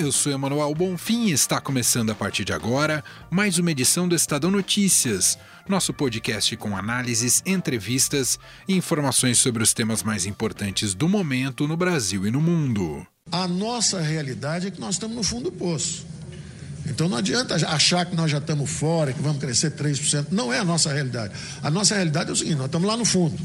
Eu sou Emanuel Bonfim e está começando a partir de agora mais uma edição do Estadão Notícias, nosso podcast com análises, entrevistas e informações sobre os temas mais importantes do momento no Brasil e no mundo. A nossa realidade é que nós estamos no fundo do poço. Então não adianta achar que nós já estamos fora, que vamos crescer 3%. Não é a nossa realidade. A nossa realidade é o seguinte: nós estamos lá no fundo.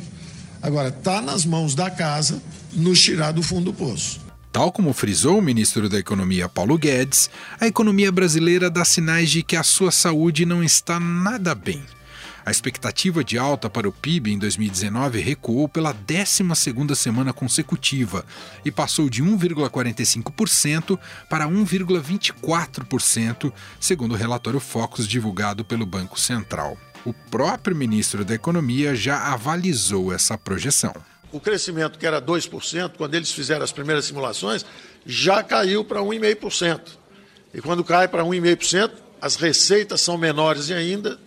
Agora, está nas mãos da casa nos tirar do fundo do poço. Tal como frisou o ministro da Economia Paulo Guedes, a economia brasileira dá sinais de que a sua saúde não está nada bem. A expectativa de alta para o PIB em 2019 recuou pela 12ª semana consecutiva e passou de 1,45% para 1,24%, segundo o relatório Focus divulgado pelo Banco Central. O próprio ministro da Economia já avalizou essa projeção. O crescimento que era 2%, quando eles fizeram as primeiras simulações, já caiu para 1,5%. E quando cai para 1,5%, as receitas são menores ainda,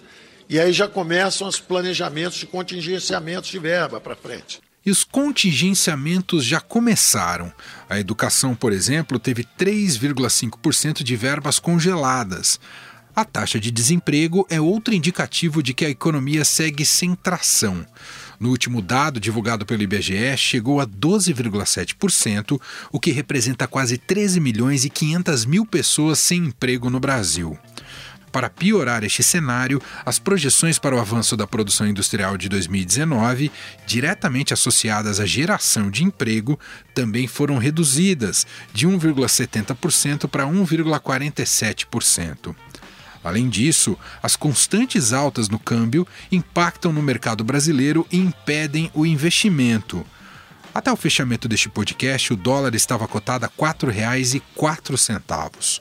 e aí já começam os planejamentos de contingenciamentos de verba para frente. E os contingenciamentos já começaram. A educação, por exemplo, teve 3,5% de verbas congeladas. A taxa de desemprego é outro indicativo de que a economia segue sem tração. No último dado divulgado pelo IBGE, chegou a 12,7%, o que representa quase 13 milhões e 500 mil pessoas sem emprego no Brasil. Para piorar este cenário, as projeções para o avanço da produção industrial de 2019, diretamente associadas à geração de emprego, também foram reduzidas de 1,70% para 1,47%. Além disso, as constantes altas no câmbio impactam no mercado brasileiro e impedem o investimento. Até o fechamento deste podcast, o dólar estava cotado a R$ 4,04.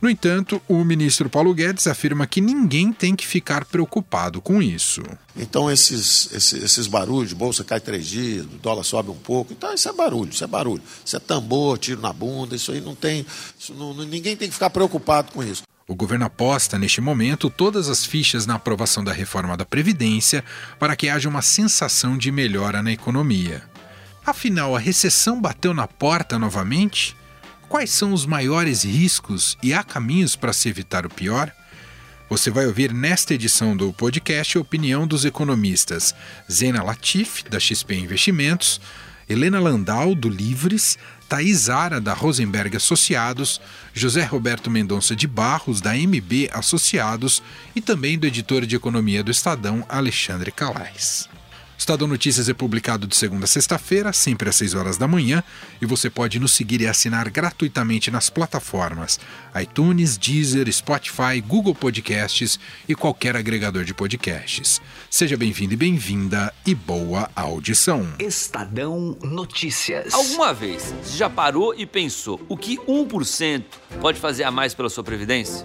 No entanto, o ministro Paulo Guedes afirma que ninguém tem que ficar preocupado com isso. Então, esses, esses, esses barulhos, bolsa cai três dias, o dólar sobe um pouco, então isso é barulho, isso é barulho. Isso é tambor, tiro na bunda, isso aí não tem. Não, ninguém tem que ficar preocupado com isso. O governo aposta, neste momento, todas as fichas na aprovação da reforma da Previdência para que haja uma sensação de melhora na economia. Afinal, a recessão bateu na porta novamente? Quais são os maiores riscos e há caminhos para se evitar o pior? Você vai ouvir nesta edição do podcast a opinião dos economistas Zena Latif, da XP Investimentos, Helena Landau, do Livres, Thais Ara, da Rosenberg Associados, José Roberto Mendonça de Barros, da MB Associados e também do editor de economia do Estadão, Alexandre Calais. Estadão Notícias é publicado de segunda a sexta-feira, sempre às 6 horas da manhã, e você pode nos seguir e assinar gratuitamente nas plataformas iTunes, Deezer, Spotify, Google Podcasts e qualquer agregador de podcasts. Seja bem-vindo e bem-vinda e boa audição. Estadão Notícias. Alguma vez você já parou e pensou o que 1% pode fazer a mais pela sua previdência?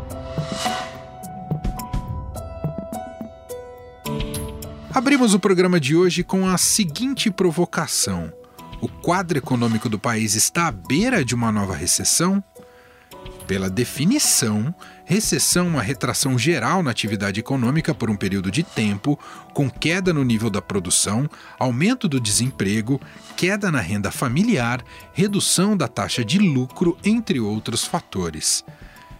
Abrimos o programa de hoje com a seguinte provocação: O quadro econômico do país está à beira de uma nova recessão? Pela definição, recessão é uma retração geral na atividade econômica por um período de tempo, com queda no nível da produção, aumento do desemprego, queda na renda familiar, redução da taxa de lucro, entre outros fatores.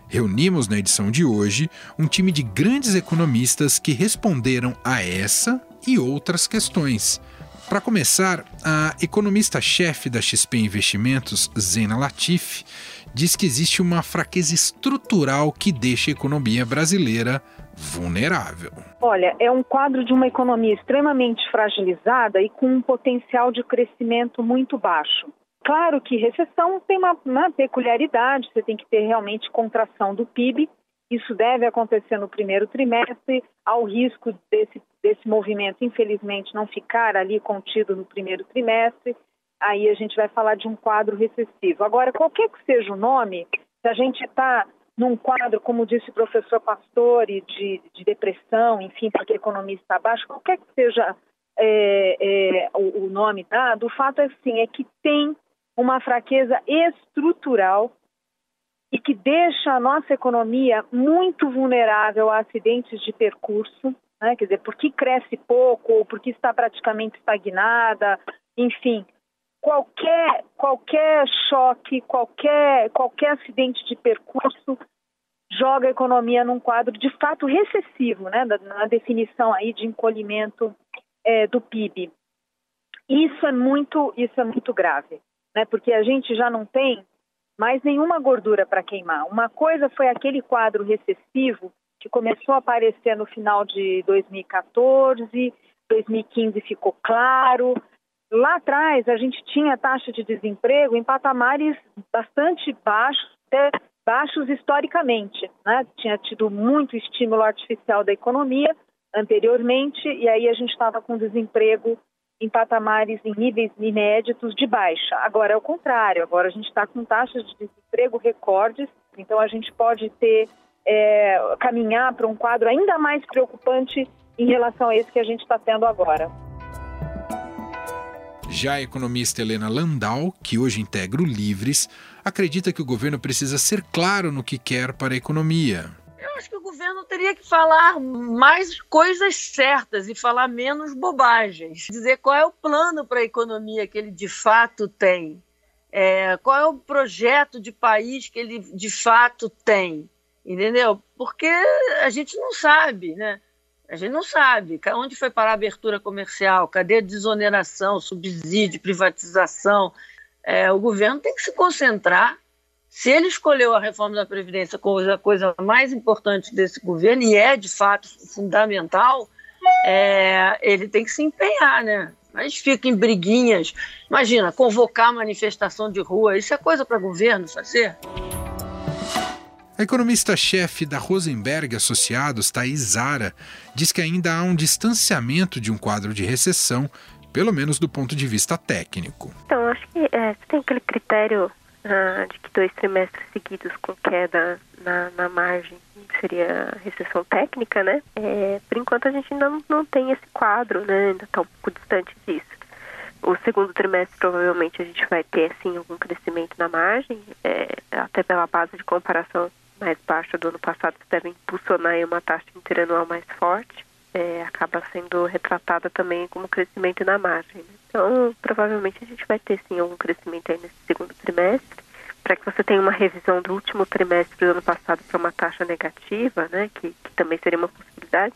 Reunimos na edição de hoje um time de grandes economistas que responderam a essa e outras questões. Para começar, a economista-chefe da XP Investimentos, Zena Latif, diz que existe uma fraqueza estrutural que deixa a economia brasileira vulnerável. Olha, é um quadro de uma economia extremamente fragilizada e com um potencial de crescimento muito baixo. Claro que recessão tem uma, uma, peculiaridade, você tem que ter realmente contração do PIB. Isso deve acontecer no primeiro trimestre, ao risco desse, desse movimento, infelizmente, não ficar ali contido no primeiro trimestre. Aí a gente vai falar de um quadro recessivo. Agora, qualquer que seja o nome, se a gente está num quadro, como disse o professor Pastore, de, de depressão, enfim, porque a economia está baixa, qualquer que seja é, é, o, o nome dado, o fato é assim, é que tem uma fraqueza estrutural e que deixa a nossa economia muito vulnerável a acidentes de percurso, né? quer dizer, porque cresce pouco ou porque está praticamente estagnada, enfim, qualquer qualquer choque, qualquer qualquer acidente de percurso joga a economia num quadro de fato recessivo, né? na definição aí de encolhimento é, do PIB. Isso é muito isso é muito grave né? Porque a gente já não tem mais nenhuma gordura para queimar. Uma coisa foi aquele quadro recessivo que começou a aparecer no final de 2014, 2015 ficou claro. Lá atrás a gente tinha taxa de desemprego em patamares bastante baixos, até baixos historicamente, né? Tinha tido muito estímulo artificial da economia anteriormente e aí a gente estava com desemprego em patamares, em níveis inéditos de baixa. Agora é o contrário, agora a gente está com taxas de desemprego recordes, então a gente pode ter, é, caminhar para um quadro ainda mais preocupante em relação a esse que a gente está tendo agora. Já a economista Helena Landau, que hoje integra o Livres, acredita que o governo precisa ser claro no que quer para a economia acho que o governo teria que falar mais coisas certas e falar menos bobagens. Dizer qual é o plano para a economia que ele de fato tem. É, qual é o projeto de país que ele de fato tem. Entendeu? Porque a gente não sabe, né? A gente não sabe onde foi parar a abertura comercial, cadê a desoneração, subsídio, privatização. É, o governo tem que se concentrar se ele escolheu a reforma da Previdência como a coisa mais importante desse governo, e é de fato fundamental, é, ele tem que se empenhar, né? Mas fica em briguinhas. Imagina, convocar manifestação de rua, isso é coisa para governo fazer? A economista-chefe da Rosenberg Associados, Thais Zara, diz que ainda há um distanciamento de um quadro de recessão, pelo menos do ponto de vista técnico. Então, acho que é, tem aquele critério ah, de que dois trimestres seguidos com queda na, na margem seria recessão técnica, né? É, por enquanto a gente ainda não, não tem esse quadro, né? Ainda está um pouco distante disso. O segundo trimestre provavelmente a gente vai ter sim algum crescimento na margem, é, até pela base de comparação mais baixa do ano passado que deve impulsionar uma taxa interanual mais forte, é, acaba sendo retratada também como crescimento na margem. Né? Então, provavelmente a gente vai ter sim algum crescimento aí nesse segundo trimestre. Para que você tenha uma revisão do último trimestre do ano passado para uma taxa negativa, né, que, que também seria uma possibilidade,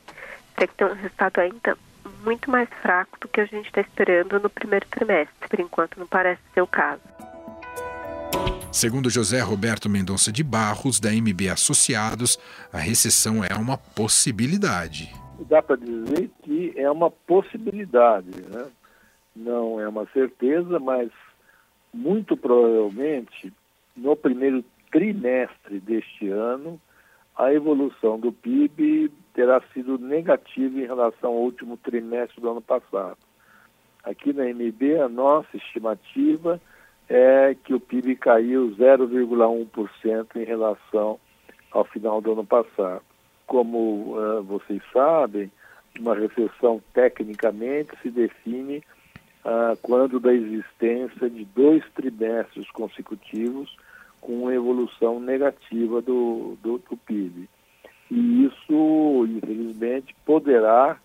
teria que ter um resultado ainda muito mais fraco do que a gente está esperando no primeiro trimestre. Por enquanto, não parece ser o caso. Segundo José Roberto Mendonça de Barros, da MB Associados, a recessão é uma possibilidade. Dá para dizer que é uma possibilidade, né? não é uma certeza, mas muito provavelmente no primeiro trimestre deste ano a evolução do PIB terá sido negativa em relação ao último trimestre do ano passado. Aqui na MB, a nossa estimativa é que o PIB caiu 0,1% em relação ao final do ano passado. Como uh, vocês sabem, uma recessão tecnicamente se define ah, quando da existência de dois trimestres consecutivos com uma evolução negativa do, do, do PIB. E isso, infelizmente, poderá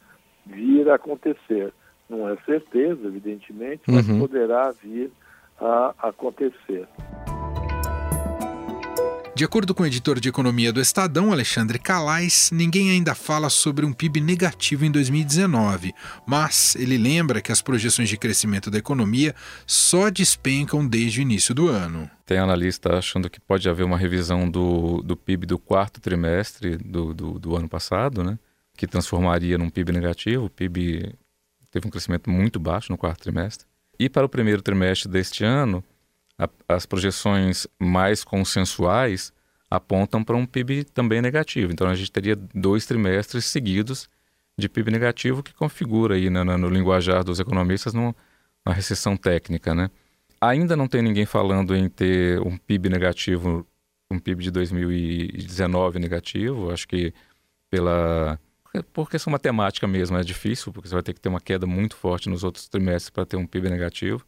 vir a acontecer. Não é certeza, evidentemente, mas uhum. poderá vir a acontecer. De acordo com o editor de economia do Estadão, Alexandre Calais, ninguém ainda fala sobre um PIB negativo em 2019, mas ele lembra que as projeções de crescimento da economia só despencam desde o início do ano. Tem analista achando que pode haver uma revisão do, do PIB do quarto trimestre do, do, do ano passado, né? que transformaria num PIB negativo. O PIB teve um crescimento muito baixo no quarto trimestre. E para o primeiro trimestre deste ano, a, as projeções mais consensuais apontam para um PIB também negativo. Então a gente teria dois trimestres seguidos de PIB negativo que configura aí no, no linguajar dos economistas numa recessão técnica, né? Ainda não tem ninguém falando em ter um PIB negativo, um PIB de 2019 negativo. Acho que pela por questão matemática mesmo é difícil, porque você vai ter que ter uma queda muito forte nos outros trimestres para ter um PIB negativo.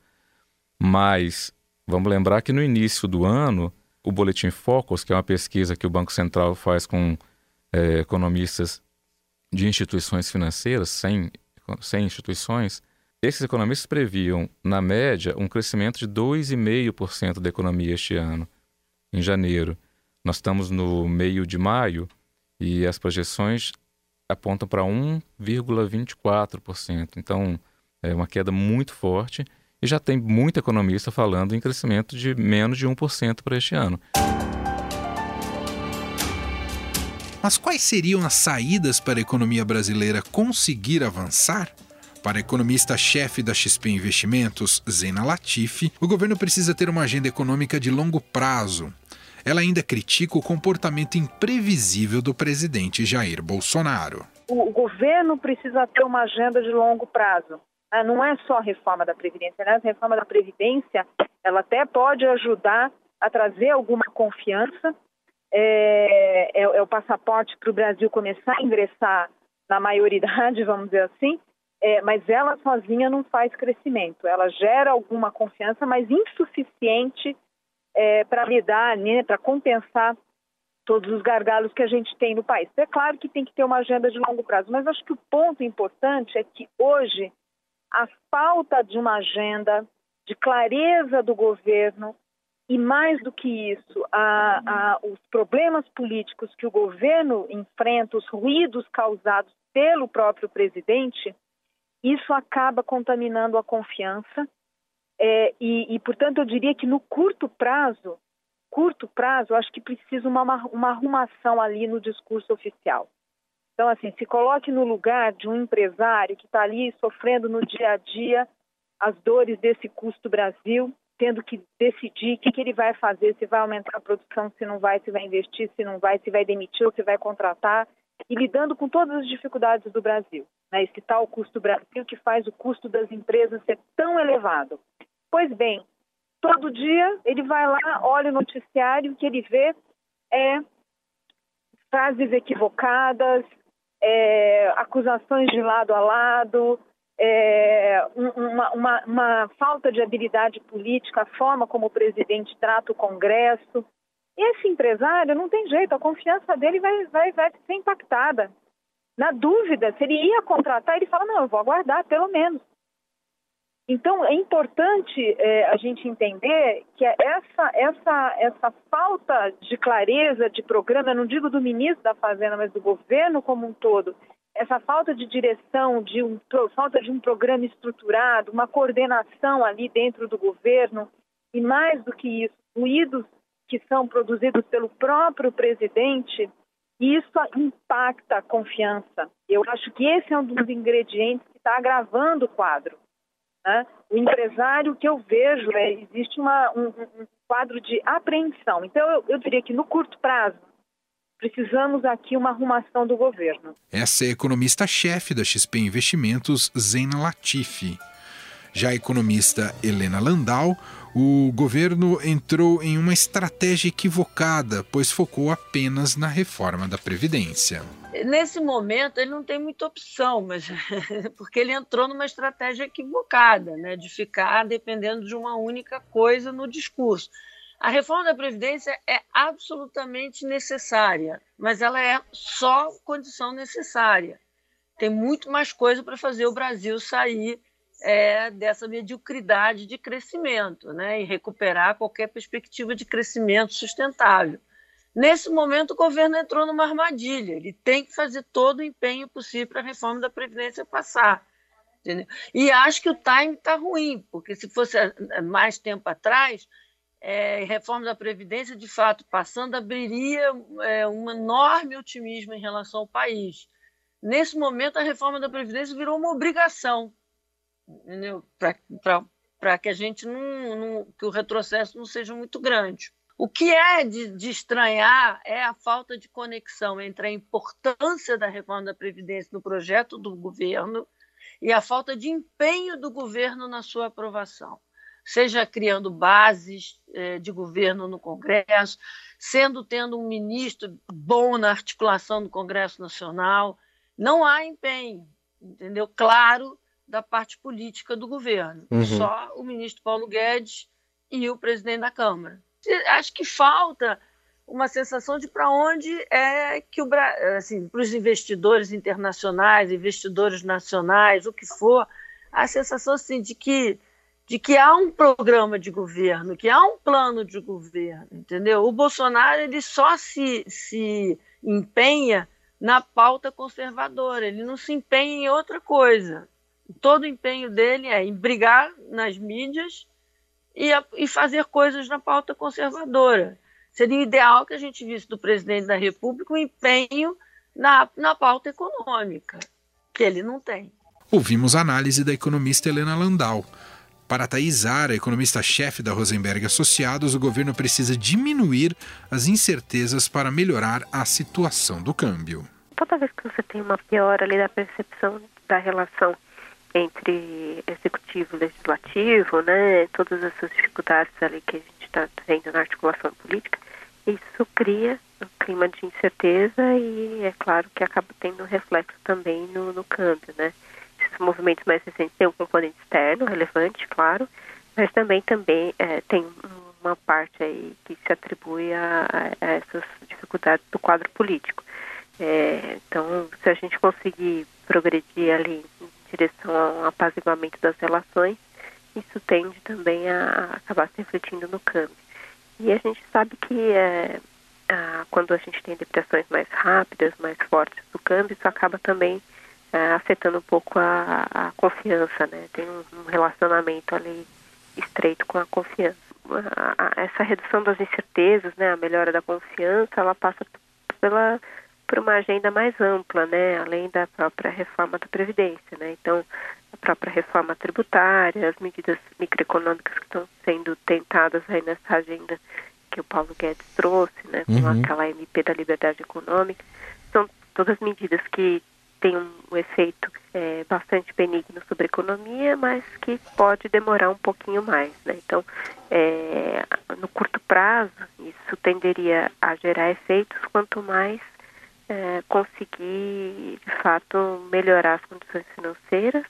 Mas vamos lembrar que no início do ano, o Boletim Focus, que é uma pesquisa que o Banco Central faz com é, economistas de instituições financeiras, 100, 100 instituições, esses economistas previam, na média, um crescimento de 2,5% da economia este ano, em janeiro. Nós estamos no meio de maio e as projeções apontam para 1,24%. Então, é uma queda muito forte e já tem muito economista falando em crescimento de menos de 1% para este ano. Mas quais seriam as saídas para a economia brasileira conseguir avançar? Para a economista-chefe da XP Investimentos, Zena Latifi, o governo precisa ter uma agenda econômica de longo prazo. Ela ainda critica o comportamento imprevisível do presidente Jair Bolsonaro. O governo precisa ter uma agenda de longo prazo. Ah, não é só a reforma da Previdência, né? A reforma da Previdência, ela até pode ajudar a trazer alguma confiança, é, é, é o passaporte para o Brasil começar a ingressar na maioridade, vamos dizer assim, é, mas ela sozinha não faz crescimento. Ela gera alguma confiança, mas insuficiente é, para lidar, né, para compensar todos os gargalos que a gente tem no país. É claro que tem que ter uma agenda de longo prazo, mas acho que o ponto importante é que hoje a falta de uma agenda, de clareza do governo e, mais do que isso, a, a, os problemas políticos que o governo enfrenta, os ruídos causados pelo próprio presidente, isso acaba contaminando a confiança. É, e, e, portanto, eu diria que no curto prazo, curto prazo, acho que precisa uma, uma arrumação ali no discurso oficial. Então, assim, se coloque no lugar de um empresário que está ali sofrendo no dia a dia as dores desse custo Brasil, tendo que decidir o que, que, ele vai fazer, se vai aumentar a produção, se não vai, se vai investir, se não vai, se vai demitir ou se vai contratar, e lidando com todas as dificuldades do Brasil. Né? Esse tal custo Brasil que faz o custo das empresas ser tão elevado. Pois bem, todo dia ele vai lá, olha o noticiário, o que ele vê é frases equivocadas, é, acusações de lado a lado, é, uma, uma, uma, falta de habilidade política, a forma como o presidente trata o Congresso. Esse empresário não tem jeito, a confiança dele vai, vai, vai ser impactada. Na dúvida, se ele ia contratar, ele fala: não, eu vou aguardar, pelo menos. Então, é importante é, a gente entender que essa, essa, essa falta de clareza de programa, não digo do ministro da Fazenda, mas do governo como um todo, essa falta de direção, de um, falta de um programa estruturado, uma coordenação ali dentro do governo, e mais do que isso, ruídos que são produzidos pelo próprio presidente, isso impacta a confiança. Eu acho que esse é um dos ingredientes que está agravando o quadro. Né? O empresário que eu vejo é existe uma, um, um quadro de apreensão. Então, eu, eu diria que no curto prazo, precisamos aqui uma arrumação do governo. Essa é a economista-chefe da XP Investimentos, Zena Latifi. Já a economista Helena Landau, o governo entrou em uma estratégia equivocada, pois focou apenas na reforma da Previdência. Nesse momento, ele não tem muita opção, mas porque ele entrou numa estratégia equivocada, né, de ficar dependendo de uma única coisa no discurso. A reforma da Previdência é absolutamente necessária, mas ela é só condição necessária. Tem muito mais coisa para fazer o Brasil sair é, dessa mediocridade de crescimento né, e recuperar qualquer perspectiva de crescimento sustentável. Nesse momento, o governo entrou numa armadilha. Ele tem que fazer todo o empenho possível para a reforma da Previdência passar. Entendeu? E acho que o time está ruim, porque se fosse é, mais tempo atrás, é, reforma da Previdência, de fato, passando, abriria é, um enorme otimismo em relação ao país. Nesse momento, a reforma da Previdência virou uma obrigação para que a gente não, não, que o retrocesso não seja muito grande. O que é de, de, estranhar é a falta de conexão entre a importância da reforma da Previdência no projeto do governo e a falta de empenho do governo na sua aprovação, seja criando bases eh, de governo no Congresso, sendo tendo um ministro bom na articulação do Congresso Nacional. Não há empenho, entendeu? Claro, da parte política do governo. Uhum. Só o ministro Paulo Guedes e o presidente da Câmara. Acho que falta uma sensação de para onde é que o assim para os investidores internacionais, investidores nacionais, o que for, a sensação assim de que de que há um programa de governo, que há um plano de governo, entendeu? O Bolsonaro ele só se, se empenha na pauta conservadora, ele não se empenha em outra coisa todo o empenho dele é em brigar nas mídias e, a, e fazer coisas na pauta conservadora. Seria ideal que a gente visse do presidente da República um empenho na, na pauta econômica, que ele não tem. Ouvimos a análise da economista Helena Landau. Para Thais Ara, economista-chefe da Rosenberg Associados, o governo precisa diminuir as incertezas para melhorar a situação do câmbio. Toda vez que você tem uma piora ali da percepção da relação entre executivo e legislativo, né, todas essas dificuldades ali que a gente está tendo na articulação política, isso cria um clima de incerteza e é claro que acaba tendo reflexo também no, no câmbio, né. Esses movimentos mais recentes têm um componente externo relevante, claro, mas também também é, tem uma parte aí que se atribui a, a essas dificuldades do quadro político. É, então, se a gente conseguir progredir ali direção ao apaziguamento das relações, isso tende também a acabar se refletindo no câmbio. E a gente sabe que é, a, quando a gente tem depressões mais rápidas, mais fortes do câmbio, isso acaba também é, afetando um pouco a, a confiança, né? Tem um, um, relacionamento ali estreito com a confiança. A, a, essa redução das incertezas, né, a melhora da confiança, ela passa pela por uma agenda mais ampla, né, além da própria reforma da Previdência. Né? Então, a própria reforma tributária, as medidas microeconômicas que estão sendo tentadas aí nessa agenda que o Paulo Guedes trouxe, né, com uhum. aquela MP da liberdade econômica, são todas medidas que têm um efeito é, bastante benigno sobre a economia, mas que pode demorar um pouquinho mais. Né? Então, é, no curto prazo, isso tenderia a gerar efeitos quanto mais é, conseguir, de fato, melhorar as condições financeiras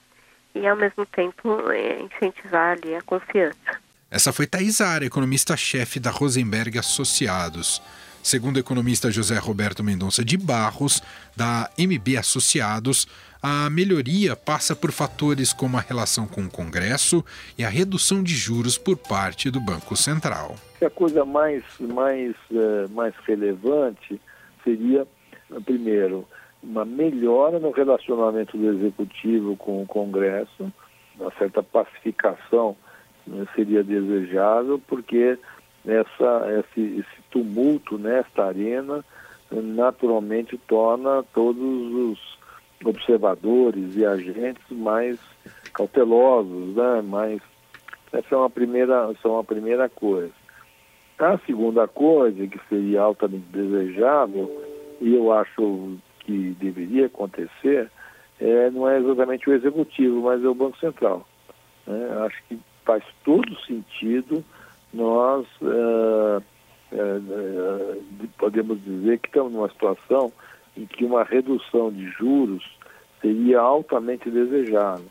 e, ao mesmo tempo, é, incentivar ali a confiança. Essa foi Thais Ara, economista-chefe da Rosenberg Associados. Segundo o economista José Roberto Mendonça de Barros, da MB Associados, a melhoria passa por fatores como a relação com o Congresso e a redução de juros por parte do Banco Central. A coisa mais, mais, uh, mais relevante seria primeiro, uma melhora no relacionamento do executivo com o Congresso, uma certa pacificação né, seria desejável, porque essa, esse, esse tumulto nesta arena naturalmente torna todos os observadores e agentes mais cautelosos, né? mais essa é uma primeira, essa é uma primeira coisa. A segunda coisa, que seria altamente desejável, e eu acho que deveria acontecer, é, não é exatamente o executivo, mas é o Banco Central. Né? Acho que faz todo sentido nós uh, uh, podemos dizer que estamos numa situação em que uma redução de juros seria altamente desejável.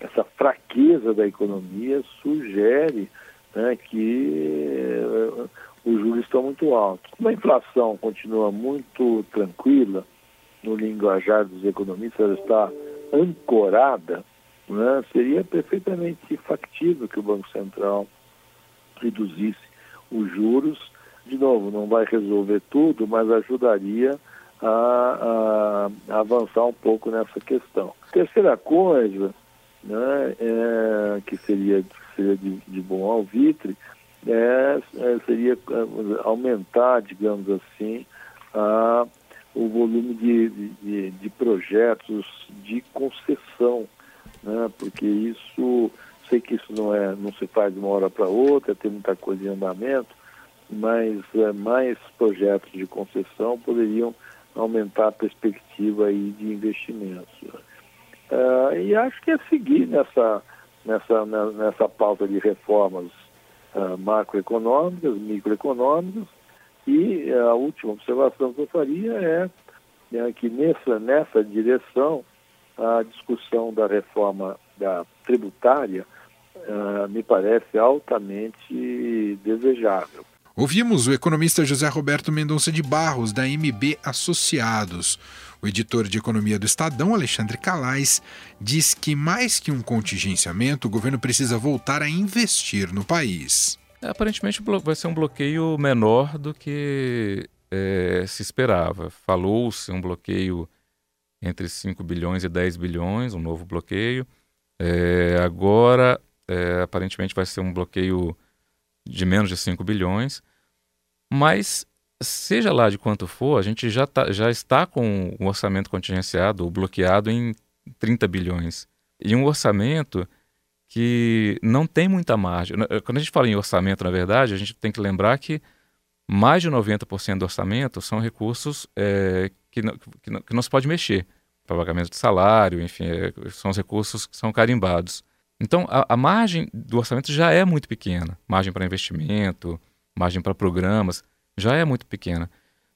Essa fraqueza da economia sugere né, que uh, os juros estão muito altos. Como a inflação continua muito tranquila, no linguajar dos economistas, ela está ancorada, né, seria perfeitamente factível que o Banco Central reduzisse os juros. De novo, não vai resolver tudo, mas ajudaria a, a, a avançar um pouco nessa questão. Terceira coisa, né, é, que seria, seria de, de bom alvitre, é, é, seria é, aumentar, digamos assim, a, o volume de, de, de projetos de concessão, né? porque isso sei que isso não, é, não se faz de uma hora para outra, tem muita coisa em andamento, mas é, mais projetos de concessão poderiam aumentar a perspectiva aí de investimentos. Uh, e acho que é seguir nessa, nessa, nessa pauta de reformas uh, macroeconômicas, microeconômicas, e a última observação que eu faria é, é que nessa, nessa direção a discussão da reforma da tributária uh, me parece altamente desejável. Ouvimos o economista José Roberto Mendonça de Barros, da MB Associados. O editor de economia do Estadão, Alexandre Calais, diz que mais que um contingenciamento, o governo precisa voltar a investir no país. Aparentemente vai ser um bloqueio menor do que é, se esperava. Falou-se um bloqueio entre 5 bilhões e 10 bilhões, um novo bloqueio. É, agora, é, aparentemente, vai ser um bloqueio de menos de 5 bilhões. Mas, seja lá de quanto for, a gente já, tá, já está com um orçamento contingenciado ou bloqueado em 30 bilhões. E um orçamento que não tem muita margem. Quando a gente fala em orçamento, na verdade, a gente tem que lembrar que mais de 90% do orçamento são recursos é, que, não, que, não, que não se pode mexer para pagamento de salário, enfim, é, são os recursos que são carimbados. Então, a, a, margem do orçamento já é muito pequena. Margem para investimento, margem para programas, já é muito pequena.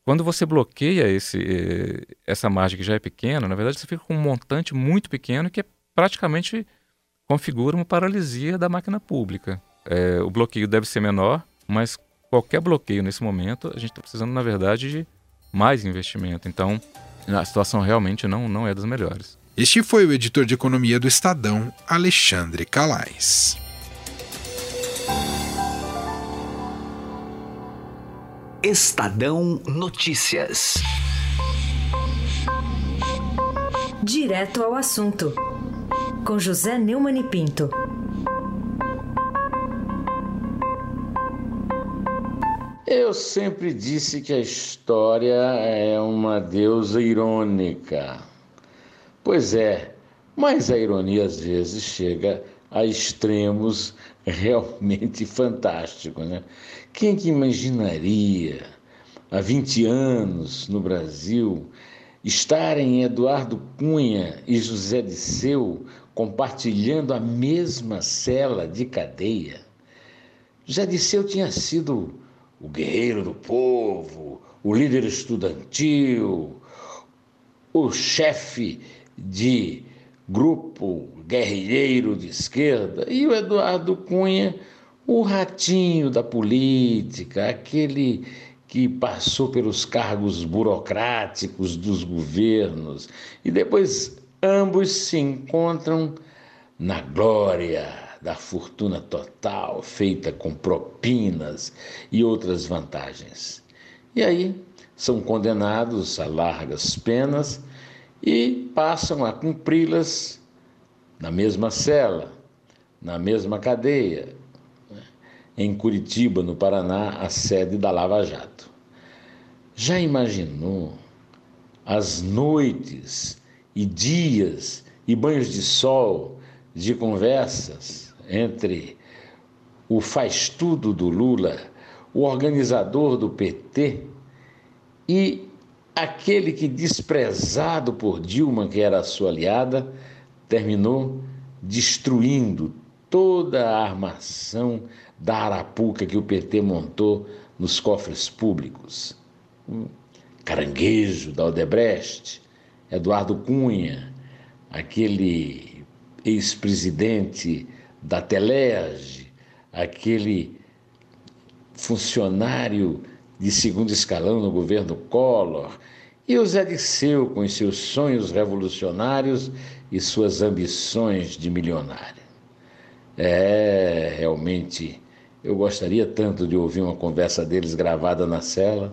Quando você bloqueia esse, eh, essa margem que já é pequena, na verdade você fica com um montante muito pequeno que praticamente configura uma paralisia da máquina pública. É, o bloqueio deve ser menor, mas qualquer bloqueio nesse momento, a gente está precisando, na verdade, de mais investimento. Então, a situação realmente não, não é das melhores. Este foi o editor de economia do Estadão, Alexandre Calais. Estadão Notícias. Direto ao assunto. Com José Neumann e Pinto. Eu sempre disse que a história é uma deusa irônica. Pois é, mas a ironia às vezes chega a extremos realmente fantásticos, né? Quem que imaginaria, há 20 anos no Brasil, estarem Eduardo Cunha e José Disseu compartilhando a mesma cela de cadeia? José Disseu tinha sido o guerreiro do povo, o líder estudantil, o chefe de grupo guerrilheiro de esquerda, e o Eduardo Cunha o ratinho da política, aquele que passou pelos cargos burocráticos dos governos e depois ambos se encontram na glória da fortuna total feita com propinas e outras vantagens. E aí são condenados a largas penas e passam a cumpri-las na mesma cela, na mesma cadeia, em Curitiba, no Paraná, a sede da Lava Jato. Já imaginou as noites e dias e banhos de sol de conversas entre o faz-tudo do Lula, o organizador do PT e aquele que, desprezado por Dilma, que era a sua aliada, terminou destruindo toda a armação da arapuca que o PT montou nos cofres públicos. Caranguejo da Odebrecht, Eduardo Cunha, aquele ex-presidente da Telerge, aquele funcionário de segundo escalão no governo Collor, e o Zé Disseu com os seus sonhos revolucionários e suas ambições de milionário. É realmente eu gostaria tanto de ouvir uma conversa deles gravada na cela.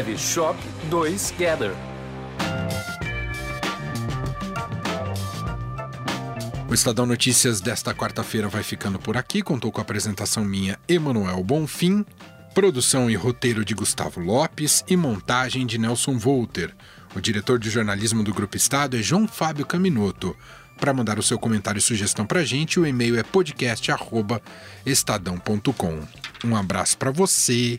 escreve Shop 2 Gather. O Estadão Notícias desta quarta-feira vai ficando por aqui. Contou com a apresentação minha, Emanuel Bonfim, produção e roteiro de Gustavo Lopes e montagem de Nelson Volter. O diretor de jornalismo do Grupo Estado é João Fábio Caminoto. Para mandar o seu comentário e sugestão para a gente, o e-mail é podcast@estadão.com. Um abraço para você